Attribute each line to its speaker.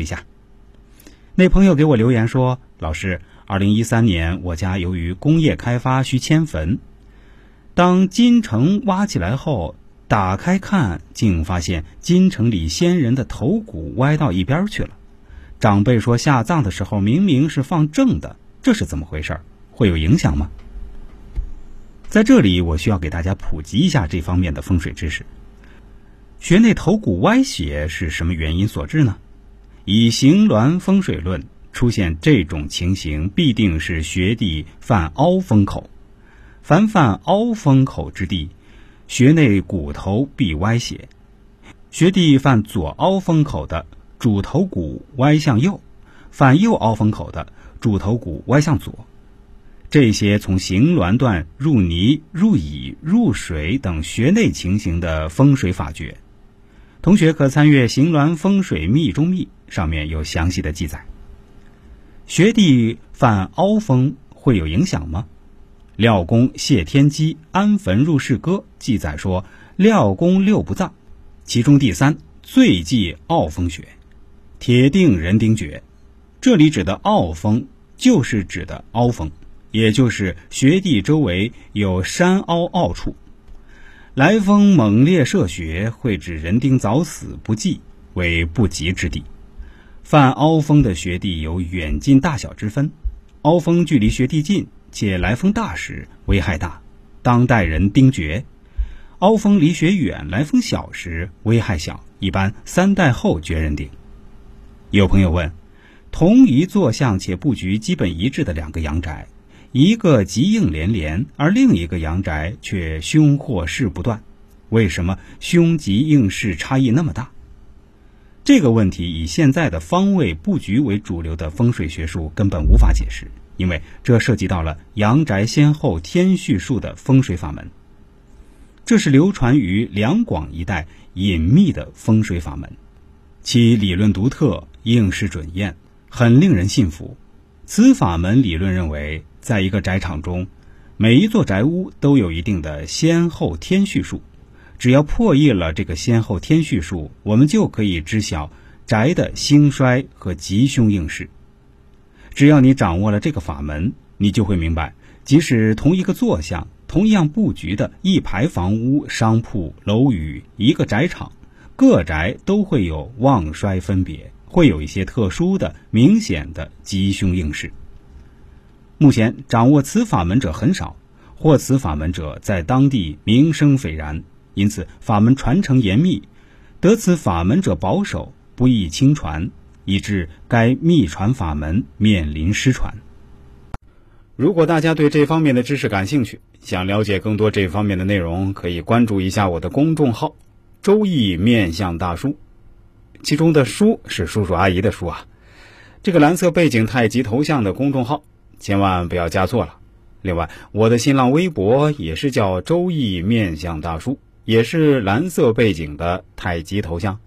Speaker 1: 一下。那朋友给我留言说：“老师，二零一三年我家由于工业开发需迁坟，当金城挖起来后，打开看，竟发现金城里先人的头骨歪到一边去了。长辈说下葬的时候明明是放正的，这是怎么回事？会有影响吗？”在这里，我需要给大家普及一下这方面的风水知识。穴内头骨歪斜是什么原因所致呢？以形峦风水论，出现这种情形，必定是穴地犯凹风口。凡犯凹风口之地，穴内骨头必歪斜。穴地犯左凹风口的，主头骨歪向右；犯右凹风口的，主头骨歪向左。这些从行峦段入泥、入乙、入水等穴内情形的风水法诀。同学可参阅《行峦风水秘中秘》，上面有详细的记载。学弟犯凹风会有影响吗？廖公谢天机安坟入室歌记载说，廖公六不葬，其中第三最忌凹风穴，铁定人丁绝。这里指的凹风，就是指的凹风，也就是穴地周围有山凹凹处。来风猛烈射穴，会致人丁早死不济，为不吉之地。犯凹风的穴地有远近大小之分，凹风距离穴地近且来风大时，危害大，当代人丁绝；凹风离穴远、来风小时，危害小，一般三代后绝人丁。有朋友问：同一坐向且布局基本一致的两个阳宅。一个吉应连连，而另一个阳宅却凶祸事不断，为什么凶吉应势差异那么大？这个问题以现在的方位布局为主流的风水学术根本无法解释，因为这涉及到了阳宅先后天序术的风水法门。这是流传于两广一带隐秘的风水法门，其理论独特，应试准验，很令人信服。此法门理论认为。在一个宅场中，每一座宅屋都有一定的先后天序数。只要破译了这个先后天序数，我们就可以知晓宅的兴衰和吉凶应势。只要你掌握了这个法门，你就会明白，即使同一个坐向、同样布局的一排房屋、商铺、楼宇、一个宅场，各宅都会有旺衰分别，会有一些特殊的、明显的吉凶应事。目前掌握此法门者很少，或此法门者在当地名声斐然，因此法门传承严密，得此法门者保守，不易轻传，以致该秘传法门面临失传。如果大家对这方面的知识感兴趣，想了解更多这方面的内容，可以关注一下我的公众号“周易面相大叔”，其中的“叔”是叔叔阿姨的“叔”啊。这个蓝色背景太极头像的公众号。千万不要加错了。另外，我的新浪微博也是叫“周易面相大叔”，也是蓝色背景的太极头像。